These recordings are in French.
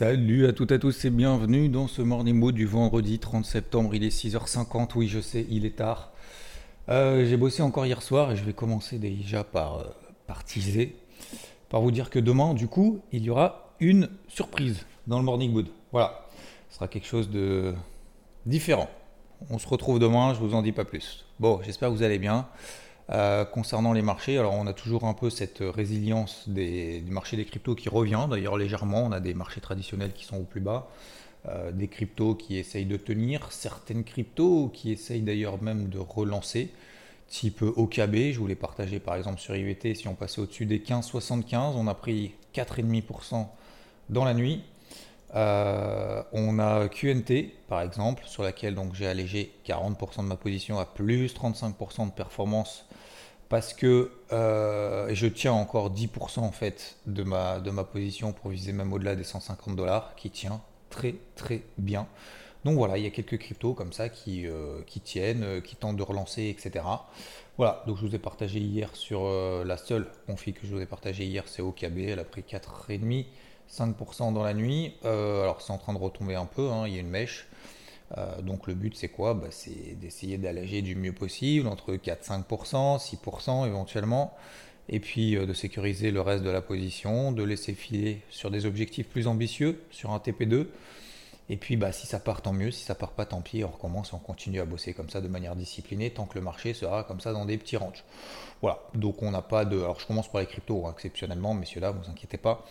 Salut à toutes et à tous et bienvenue dans ce Morning Mood du vendredi 30 septembre. Il est 6h50, oui je sais, il est tard. Euh, J'ai bossé encore hier soir et je vais commencer déjà par, euh, par teaser, par vous dire que demain, du coup, il y aura une surprise dans le Morning Mood. Voilà, ce sera quelque chose de différent. On se retrouve demain, je vous en dis pas plus. Bon, j'espère que vous allez bien. Euh, concernant les marchés, alors on a toujours un peu cette résilience des, du marché des cryptos qui revient, d'ailleurs légèrement, on a des marchés traditionnels qui sont au plus bas, euh, des cryptos qui essayent de tenir, certaines cryptos qui essayent d'ailleurs même de relancer, type OKB, je voulais partager par exemple sur IVT, si on passait au-dessus des 15,75, on a pris 4,5% dans la nuit. Euh, on a QNT par exemple, sur laquelle donc j'ai allégé 40% de ma position à plus 35% de performance parce que euh, je tiens encore 10% en fait de ma, position pour viser même au-delà des 150 dollars qui tient très très bien. Donc voilà, il y a quelques cryptos comme ça qui, euh, qui tiennent, qui tentent de relancer, etc. Voilà, donc je vous ai partagé hier sur la seule config que je vous ai partagé hier, c'est OKB, elle a pris 4,5, 5% dans la nuit. alors c'est en train de retomber un peu, hein, il y a une mèche. Euh, donc le but c'est quoi? Bah, C'est d'essayer d'alléger du mieux possible, entre 4-5%, 6% éventuellement, et puis euh, de sécuriser le reste de la position, de laisser filer sur des objectifs plus ambitieux, sur un TP2. Et puis bah, si ça part tant mieux, si ça part pas tant pis, on recommence, on continue à bosser comme ça de manière disciplinée tant que le marché sera comme ça dans des petits ranges. Voilà, donc on n'a pas de... Alors je commence par les cryptos hein, exceptionnellement, messieurs là, vous inquiétez pas,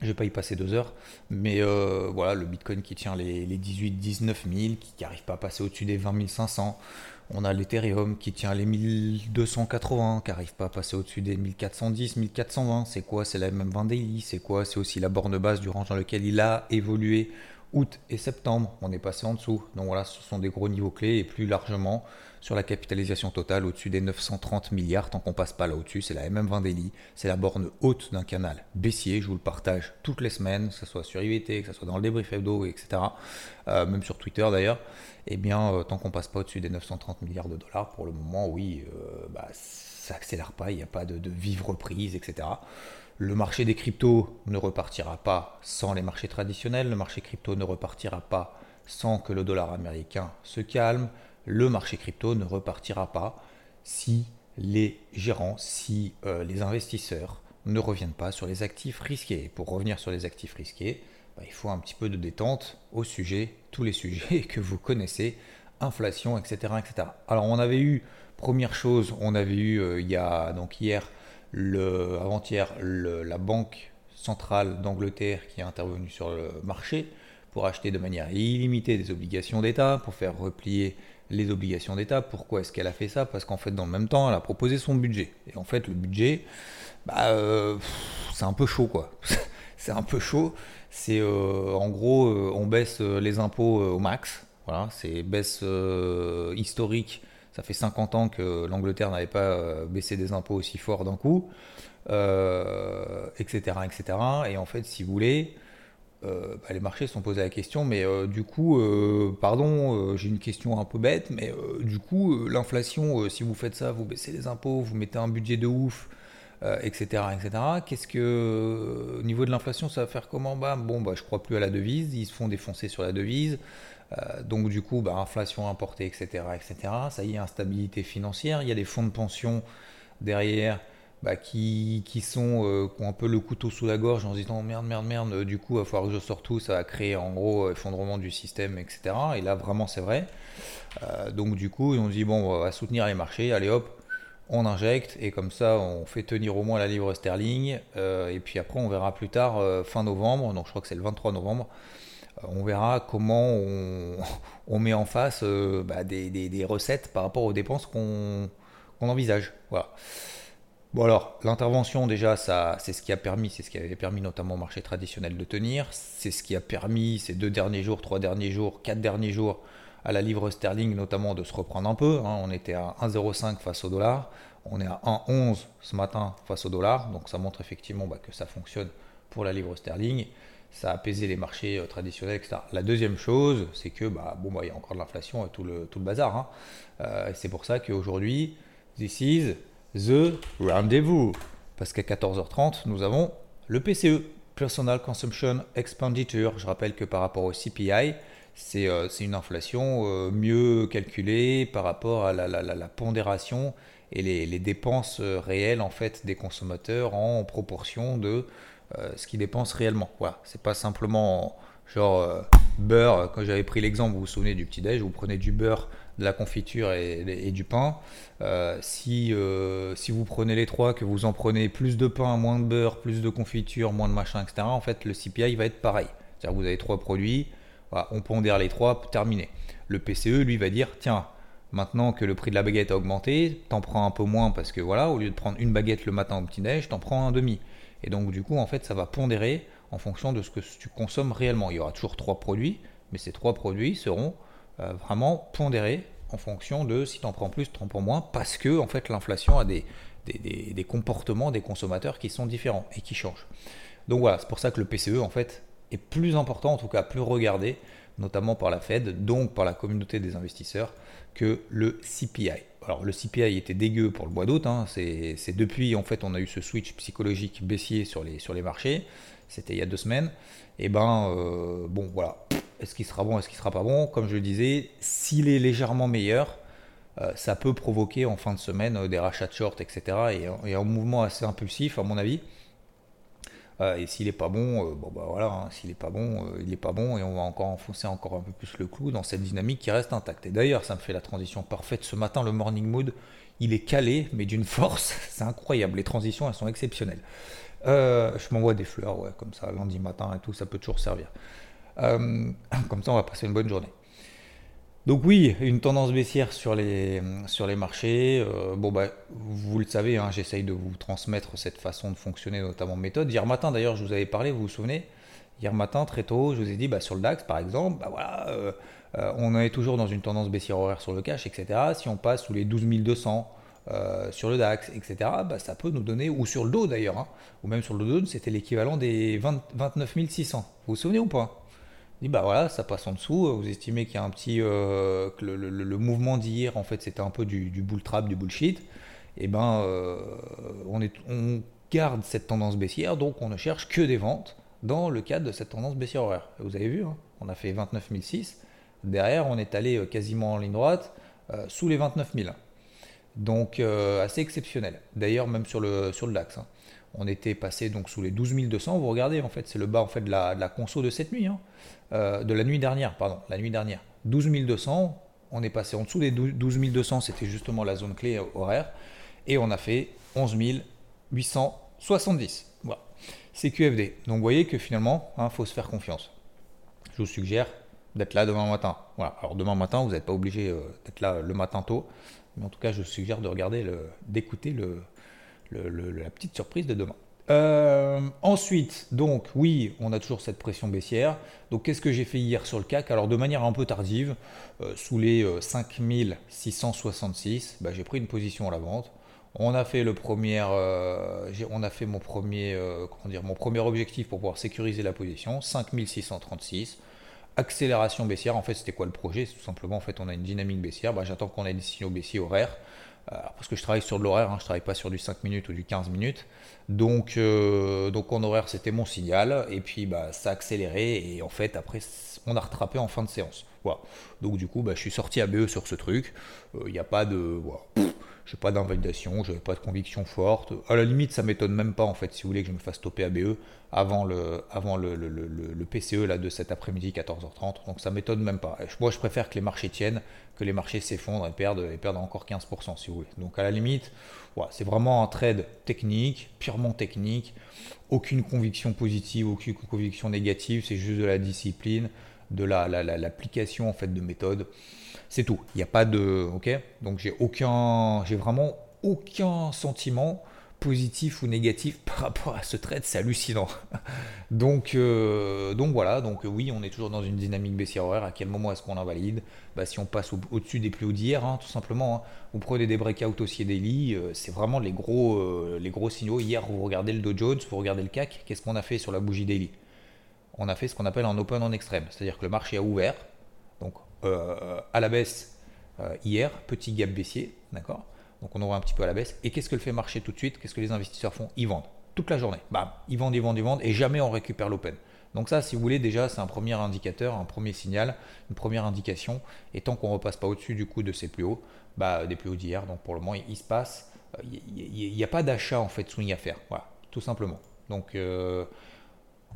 je vais pas y passer deux heures, mais euh, voilà, le Bitcoin qui tient les, 18-19 000, qui n'arrive pas à passer au-dessus des 20 500. On a l'Ethereum qui tient les 1280, qui n'arrive pas à passer au-dessus des 1410, 1420. C'est quoi? C'est la même 20 daily. C'est quoi? C'est aussi la borne basse du range dans lequel il a évolué août et septembre. On est passé en dessous. Donc voilà, ce sont des gros niveaux clés et plus largement sur la capitalisation totale au-dessus des 930 milliards. Tant qu'on passe pas là au-dessus, c'est la MM20 Daily, c'est la borne haute d'un canal baissier. Je vous le partage toutes les semaines, que ce soit sur IVT, que ce soit dans le débrief hebdo, etc. Euh, même sur Twitter d'ailleurs. Eh bien, euh, tant qu'on passe pas au-dessus des 930 milliards de dollars, pour le moment, oui, euh, bah, ça accélère pas, il n'y a pas de, de vive reprise, etc. Le marché des cryptos ne repartira pas sans les marchés traditionnels. Le marché crypto ne repartira pas sans que le dollar américain se calme le marché crypto ne repartira pas si les gérants, si euh, les investisseurs ne reviennent pas sur les actifs risqués. Pour revenir sur les actifs risqués, bah, il faut un petit peu de détente au sujet, tous les sujets que vous connaissez, inflation, etc. etc. Alors on avait eu, première chose, on avait eu euh, il y a donc hier, avant-hier, la Banque centrale d'Angleterre qui est intervenue sur le marché pour acheter de manière illimitée des obligations d'État, pour faire replier les obligations d'État. Pourquoi est-ce qu'elle a fait ça? Parce qu'en fait, dans le même temps, elle a proposé son budget. Et en fait, le budget, bah, euh, c'est un peu chaud, quoi. c'est un peu chaud. C'est euh, en gros, euh, on baisse les impôts au max. Voilà, c'est baisse historique. Ça fait 50 ans que l'Angleterre n'avait pas baissé des impôts aussi fort d'un coup, etc., etc. Et en fait, si vous voulez, euh, bah, les marchés se sont posés la question, mais euh, du coup, euh, pardon, j'ai une question un peu bête, mais du coup, l'inflation, si vous faites ça, vous baissez les impôts, vous mettez un budget de ouf, etc., etc. Qu'est-ce que, au niveau de l'inflation, ça va faire comment? Bah, Bon, bah, je crois plus à la devise, ils se font défoncer sur la devise, donc du coup, bah, inflation importée, etc., etc. Ça y est, instabilité financière, il y a des fonds de pension derrière bah, qui, qui, sont euh, qui ont un peu le couteau sous la gorge en se disant merde merde merde du coup il va falloir que je sorte tout. Ça va créer en gros effondrement du système etc et là vraiment c'est vrai. Euh, donc du coup on se dit bon on va soutenir les marchés. Allez hop on injecte. Et comme ça on fait tenir au moins la livre sterling. Euh, et puis après on verra plus tard fin novembre. Donc je crois que c'est le 23 novembre on verra comment on, met en face bah, des, recettes par rapport aux dépenses qu'on envisage voilà Bon alors, l'intervention déjà, c'est ce qui a permis, c'est ce qui avait permis notamment au marché traditionnel de tenir, c'est ce qui a permis ces deux derniers jours, trois derniers jours, quatre derniers jours à la livre sterling notamment de se reprendre un peu. Hein. On était à 1,05 face au dollar, on est à 1,11 ce matin face au dollar, donc ça montre effectivement bah, que ça fonctionne pour la livre sterling. Ça a apaisé les marchés euh, traditionnels, etc. La deuxième chose, c'est que bah, bon, bah, il y a encore de l'inflation et tout le, tout le bazar. Hein. Euh, c'est pour ça qu'aujourd'hui, this is the rendezvous. Parce qu'à 14h30, nous avons le PCE, Personal Consumption Expenditure. Je rappelle que par rapport au CPI, c'est euh, une inflation mieux calculée par rapport à la, la, la, pondération et les, les, dépenses réelles en fait des consommateurs en proportion de euh, ce qu'ils dépensent réellement. Voilà, c'est pas simplement genre euh, beurre. Quand j'avais pris l'exemple, vous vous souvenez du petit déj, vous prenez du beurre, de la confiture et, du pain. Euh, si, si vous prenez les trois, que vous en prenez plus de pain, moins de beurre, plus de confiture, moins de machin, etc. En fait, le CPI va être pareil. C'est-à-dire vous avez trois produits, on pondère les trois, terminé. Le PCE, lui, va dire tiens, Maintenant que le prix de la baguette a augmenté, t'en prends un peu moins parce que voilà, au lieu de prendre une baguette le matin au petit-déj, t'en prends un demi. Et donc du coup, en fait, ça va pondérer en fonction de ce que tu consommes réellement. Il y aura toujours trois produits, mais ces trois produits seront euh, vraiment pondérés en fonction de si tu en prends plus, tu en prends moins, parce que en fait l'inflation a des, des, comportements des consommateurs qui sont différents et qui changent. Donc voilà, c'est pour ça que le PCE en fait est plus important, en tout cas plus regardé, notamment par la Fed, donc par la communauté des investisseurs, que le CPI alors le CPI était dégueu pour le mois d'août, hein. c'est depuis en fait on a eu ce switch psychologique baissier sur les, marchés, c'était il y a deux semaines, et ben euh, bon voilà, est-ce qu'il sera bon, est-ce qu'il sera pas bon? Comme je le disais, s'il est légèrement meilleur, euh, ça peut provoquer en fin de semaine euh, des rachats de short, etc. Et, et, un mouvement assez impulsif à mon avis. Euh, et s'il n'est pas bon, euh, bon bah voilà, hein, s'il n'est pas bon, euh, il n'est pas bon, et on va encore enfoncer encore un peu plus le clou dans cette dynamique qui reste intacte. Et d'ailleurs, ça me fait la transition parfaite. Ce matin, le morning mood, il est calé, mais d'une force, c'est incroyable. Les transitions, elles sont exceptionnelles. je m'envoie des fleurs, ouais, comme ça, lundi matin et tout, ça peut toujours servir. comme ça, on va passer une bonne journée. Donc oui, une tendance baissière sur les, marchés. Euh, bon bah, vous le savez, hein, j'essaye de vous transmettre cette façon de fonctionner, notamment méthode. Hier matin d'ailleurs, je vous avais parlé, vous vous souvenez? Hier matin, très tôt, je vous ai dit, bah, sur le DAX par exemple, bah, voilà, euh, euh, on est toujours dans une tendance baissière horaire sur le cash, etc. Si on passe sous les 12 200 sur le DAX, etc., bah, ça peut nous donner, ou sur le dos d'ailleurs, hein, ou même sur le dos, c'était l'équivalent des 29 600. Vous vous souvenez ou pas? Bah voilà, ça passe en dessous. Vous estimez qu'il y a un petit. Euh, que le, mouvement d'hier, en fait, c'était un peu du, bull trap, du bullshit. Et eh ben, euh, on, est, on garde cette tendance baissière, donc on ne cherche que des ventes dans le cadre de cette tendance baissière horaire. Vous avez vu, hein, on a fait 29 006. Derrière, on est allé euh, quasiment en ligne droite sous les 29 000. Donc, assez exceptionnel. D'ailleurs, même sur le, sur le DAX. On était passé donc sous les 12 200. Vous regardez, en fait, c'est le bas de, la, conso de cette nuit. Hein. Euh, de la nuit dernière, pardon, la nuit dernière. 12 200, on est passé en dessous des 12 200, c'était justement la zone clé horaire, et on a fait 11 870. Voilà. C'est QFD. Donc vous voyez que finalement, il hein, faut se faire confiance. Je vous suggère d'être là demain matin. Voilà. Alors demain matin, vous n'êtes pas obligé euh, d'être là le matin tôt, mais en tout cas, je vous suggère de regarder, d'écouter la petite surprise de demain. Euh, ensuite, donc oui, on a toujours cette pression baissière. Donc qu'est-ce que j'ai fait hier sur le CAC? Alors de manière un peu tardive, euh, sous les 5666, euh, bah, j'ai pris une position à la vente. On a fait le premier, on a fait mon premier, comment dire, mon premier objectif pour pouvoir sécuriser la position, 5636. Accélération baissière, en fait c'était quoi le projet? Tout simplement en fait on a une dynamique baissière, bah, j'attends qu'on ait des signaux baissiers horaires parce que je travaille sur de l'horaire, hein, je ne travaille pas sur du 5 minutes ou du 15 minutes. Donc, euh, donc en horaire, c'était mon signal. Et puis, bah, ça a accéléré. Et en fait, après, on a rattrapé en fin de séance. Voilà. Donc, du coup, bah, je suis sorti à BE sur ce truc. Il euh, n'y a pas de. Je n'ai pas d'invalidation, je n'avais pas de conviction forte. À la limite, ça m'étonne même pas, en fait, si vous voulez, que je me fasse stopper à BE avant le, avant le, le, le, PCE là, de cet après-midi, 14h30. Donc, ça m'étonne même pas. moi, je préfère que les marchés tiennent que les marchés s'effondrent et perdent, et perdent encore 15% si vous voulez. Donc à la limite, voilà, c'est vraiment un trade technique, purement technique, aucune conviction positive, aucune conviction négative, c'est juste de la discipline, de l'application la, en fait de méthode. C'est tout. Il n'y a pas de. Ok? Donc j'ai aucun. J'ai vraiment aucun sentiment positif ou négatif par rapport à ce trade, c'est hallucinant. donc, euh, donc voilà, donc oui, on est toujours dans une dynamique baissière horaire. À quel moment est-ce qu'on invalide bah, Si on passe au-dessus des plus hauts d'hier, hein, tout simplement, hein. vous prenez des breakouts aussi daily, euh, c'est vraiment les gros, euh, les gros signaux. Hier, vous regardez le Dow Jones, vous regardez le CAC, qu'est-ce qu'on a fait sur la bougie daily On a fait ce qu'on appelle un open en extrême, c'est-à-dire que le marché a ouvert, donc à la baisse hier, petit gap baissier, d'accord? Donc on ouvre un petit peu à la baisse. Et qu'est-ce que le fait marcher tout de suite? Qu'est-ce que les investisseurs font? Ils vendent toute la journée. Bam, ils vendent, ils vendent, ils vendent, et jamais on récupère l'open. Donc ça, si vous voulez, déjà, c'est un premier indicateur, un premier signal, une première indication. Et tant qu'on ne repasse pas au-dessus du coup de ces plus hauts, bah, des plus hauts d'hier, donc pour le moment, il, se passe, il euh, n'y a, pas d'achat en fait swing à faire. Voilà, tout simplement. Donc euh,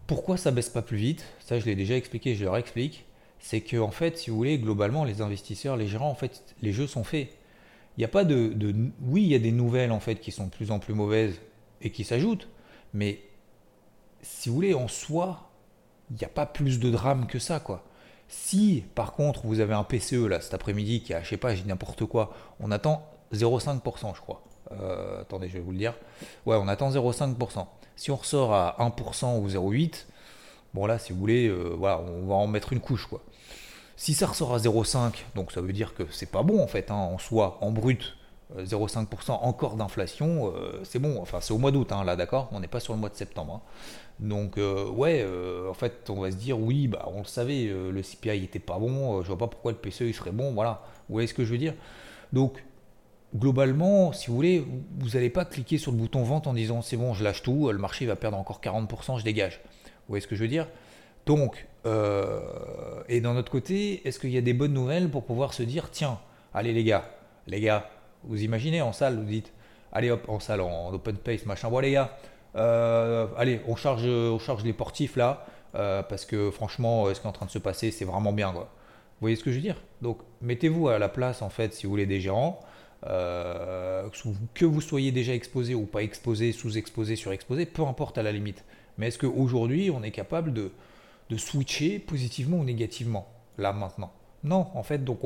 pourquoi ça baisse pas plus vite Ça, je l'ai déjà expliqué, je le réexplique. C'est que en fait, si vous voulez, globalement, les investisseurs, les gérants, en fait, les jeux sont faits il n'y a pas de, Oui, il y a des nouvelles en fait qui sont de plus en plus mauvaises et qui s'ajoutent, mais si vous voulez, en soi, il n'y a pas plus de drame que ça, quoi. Si, par contre, vous avez un PCE là cet après-midi qui a, je sais pas, j'ai n'importe quoi, on attend 0,5%, je crois. Euh, attendez, je vais vous le dire. Ouais, on attend 0,5%. Si on ressort à 1% ou 0,8%, bon là, si vous voulez, euh, voilà, on va en mettre une couche, quoi. Si ça ressort à 0,5, donc ça veut dire que c'est pas bon en fait, hein, en soi, en brut, 0,5% euh, encore d'inflation, c'est bon. Enfin, c'est au mois d'août, hein, là, d'accord? On n'est pas sur le mois de septembre. Hein. Donc, ouais, en fait, on va se dire, oui, bah, on le savait, le CPI était pas bon, je vois pas pourquoi le PCE serait bon, voilà. Vous voyez ce que je veux dire? Donc, globalement, si vous voulez, vous n'allez pas cliquer sur le bouton vente en disant, c'est bon, je lâche tout, le marché va perdre encore 40%, je dégage. Vous voyez ce que je veux dire? Donc, euh, et d'un autre côté, est-ce qu'il y a des bonnes nouvelles pour pouvoir se dire, tiens, allez les gars, les gars, vous imaginez en salle, vous dites, allez hop, en salle, en open space, machin, bon les gars, euh, allez, on charge, on charge les portifs là, euh, parce que franchement, ce qui est en train de se passer, c'est vraiment bien, quoi. Vous voyez ce que je veux dire? Donc, mettez-vous à la place, en fait, si vous voulez, des gérants, que vous soyez déjà exposé ou pas exposé, sous-exposé, surexposé, peu importe à la limite. Mais est-ce qu'aujourd'hui, on est capable de, switcher positivement ou négativement, là maintenant? Non, en fait, donc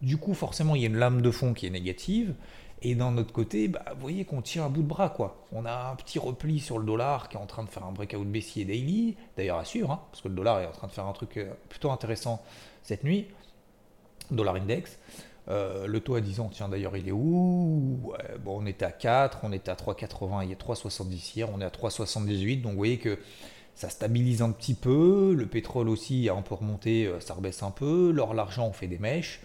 du coup, forcément, il y a une lame de fond qui est négative. Et d'un autre côté, bah, vous voyez qu'on tire un bout de bras. quoi. On a un petit repli sur le dollar qui est en train de faire un breakout baissier daily. D'ailleurs, à suivre, hein, parce que le dollar est en train de faire un truc euh, plutôt intéressant cette nuit. Dollar index. Euh, le taux à 10 ans, tiens d'ailleurs, il est où? Bon, on était à 4, on était à 3,80, il a 3,70 hier, on est à 3,78. Donc vous voyez que ça stabilise un petit peu, le pétrole aussi a un peu remonté, euh, ça rebaisse un peu, l'or, l'argent, on fait des mèches.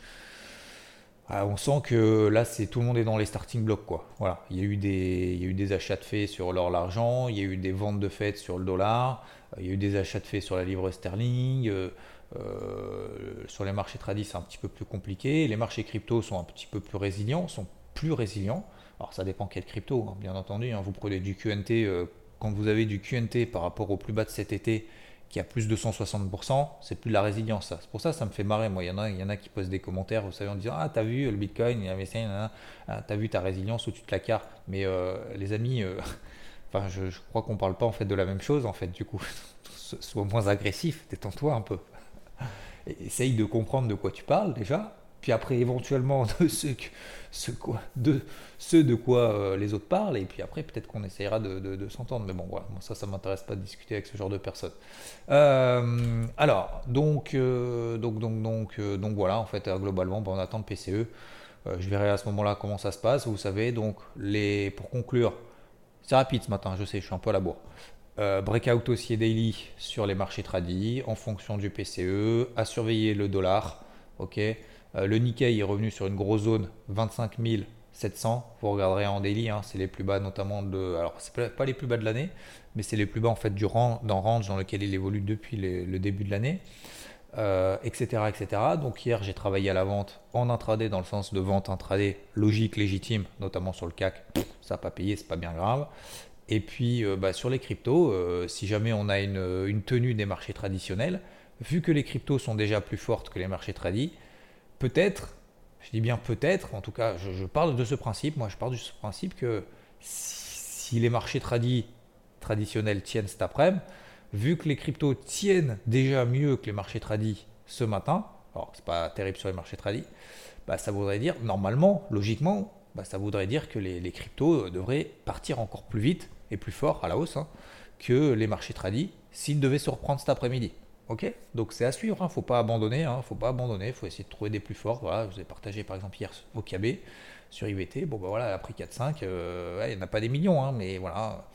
Ah, on sent que là, c'est tout le monde est dans les starting blocks, quoi. Voilà, il y a eu des, achats de fait sur l'or, l'argent, il y a eu des ventes de fait sur le dollar, euh, il y a eu des achats de fait sur la livre sterling. Sur les marchés tradis, c'est un petit peu plus compliqué. Les marchés crypto sont un petit peu plus résilients, sont plus résilients. Alors ça dépend quel crypto, hein, bien entendu. Hein. Vous prenez du QNT quand vous avez du QNT par rapport au plus bas de cet été qui a plus de 160%, c'est plus de la résilience. C'est pour ça que ça me fait marrer. Moi, il y, en a, il y en a qui posent des commentaires, vous savez, en disant Ah, t'as vu le Bitcoin, il y a ah, t'as vu ta résilience tu te la cartes. Mais euh, les amis, euh, enfin, je, crois qu'on parle pas en fait de la même chose, en fait, du coup. Sois moins agressif, détends-toi un peu. Essaye de comprendre de quoi tu parles déjà, puis après éventuellement de ce, quoi, de, ce de quoi euh, les autres parlent, et puis après peut-être qu'on essayera de, s'entendre, mais bon voilà, ça ça m'intéresse pas de discuter avec ce genre de personnes. Euh, alors, donc, euh, donc, donc, donc, donc voilà, en fait, globalement, on attend le PCE, je verrai à ce moment-là comment ça se passe, vous savez, donc les, pour conclure, c'est rapide ce matin, je sais, je suis un peu à la bourre. Breakout haussier daily sur les marchés tradis en fonction du PCE, à surveiller le dollar, euh, le Nikkei est revenu sur une grosse zone 25 700. Vous regarderez en daily, hein, c'est les plus bas notamment de. Alors, c'est pas les plus bas de l'année, mais c'est les plus bas en fait du rang, dans range dans lequel il évolue depuis le début de l'année, etc., euh, etc. Donc, hier, j'ai travaillé à la vente en intraday dans le sens de vente intraday logique, légitime, notamment sur le CAC. Ça n'a pas payé, c'est pas bien grave. Et puis, euh, bah, sur les cryptos, si jamais on a une, une, tenue des marchés traditionnels, vu que les cryptos sont déjà plus fortes que les marchés tradis, peut-être, je dis bien peut-être, en tout cas, je, parle de ce principe, moi je parle de ce principe que si, les marchés traditionnels tiennent cet après-midi, vu que les cryptos tiennent déjà mieux que les marchés tradis ce matin, alors c'est pas terrible sur les marchés tradis, bah, ça voudrait dire normalement, logiquement, bah, ça voudrait dire que les, cryptos devraient partir encore plus vite et plus fort à la hausse hein, que les marchés tradis s'ils devaient se reprendre cet après-midi. Ok? Donc c'est à suivre, hein. faut pas abandonner, hein, faut pas abandonner, faut essayer de trouver des plus forts. Voilà, je vous ai partagé par exemple hier au KB sur IVT. Bon, bah voilà, elle a pris 4-5. Euh, il n'y en a pas des millions, mais voilà.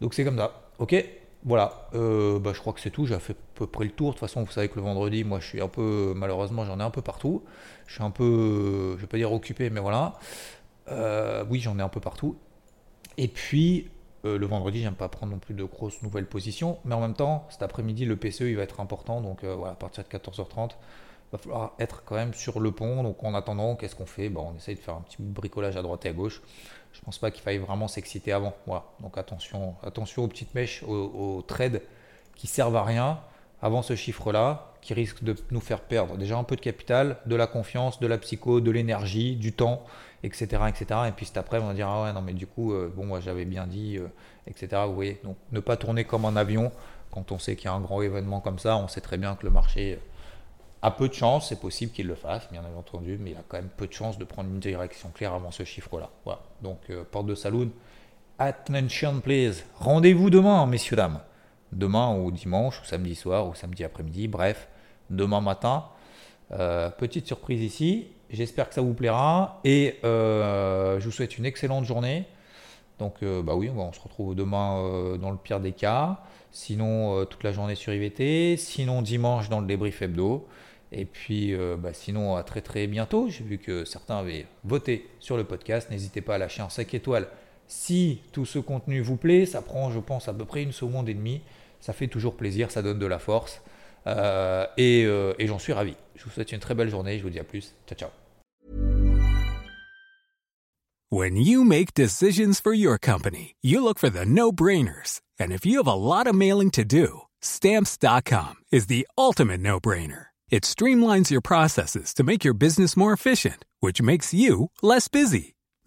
Donc c'est comme ça. Ok? Voilà. Euh, bah, je crois que c'est tout. J'ai fait à peu près le tour. De toute façon, vous savez que le vendredi, moi, je suis un peu. Malheureusement, j'en ai un peu partout. Je suis un peu. Je vais pas dire occupé, mais voilà. Euh, oui, j'en ai un peu partout. Et puis. Le vendredi, j'aime pas prendre non plus de grosses nouvelles positions, mais en même temps, cet après-midi, le PCE il va être important, donc voilà, à partir de 14h30, va falloir être quand même sur le pont. Donc en attendant, qu'est-ce qu'on fait? Bon, On essaye de faire un petit bricolage à droite et à gauche. Je pense pas qu'il faille vraiment s'exciter avant. Voilà. Donc attention, attention aux petites mèches, aux, trades qui servent à rien avant ce chiffre-là, qui risque de nous faire perdre déjà un peu de capital, de la confiance, de la psycho, de l'énergie, du temps, etc., etc. Et puis c'est après, on va dire ah ouais non mais du coup euh, bon moi j'avais bien dit, euh, etc. Vous voyez, donc ne pas tourner comme un avion quand on sait qu'il y a un grand événement comme ça. On sait très bien que le marché a peu de chance, c'est possible qu'il le fasse, bien entendu, mais il a quand même peu de chance de prendre une direction claire avant ce chiffre-là. Voilà. Donc, euh, porte de saloon, attention please. Rendez-vous demain, messieurs, dames. Demain ou dimanche, ou samedi soir, ou samedi après-midi, bref, demain matin. Euh, petite surprise ici. J'espère que ça vous plaira et euh, je vous souhaite une excellente journée. Donc, bah oui, on se retrouve demain dans le pire des cas. Sinon, toute la journée sur IVT. Sinon, dimanche dans le débrief hebdo. Et puis, euh, bah, sinon, à très très bientôt. J'ai vu que certains avaient voté sur le podcast. N'hésitez pas à lâcher un 5 étoiles si tout ce contenu vous plaît. Ça prend, je pense, à peu près une seconde et demie. Ça fait toujours plaisir, ça donne de la force. Euh, et, euh, et j'en suis ravi. Je vous souhaite une très belle journée. Je vous dis à plus. Ciao, ciao. When you make decisions for your company, you look for the no-brainers. And if you have a lot of mailing to do, stamps.com is the ultimate no-brainer. It streamlines your processes to make your business more efficient, which makes you less busy.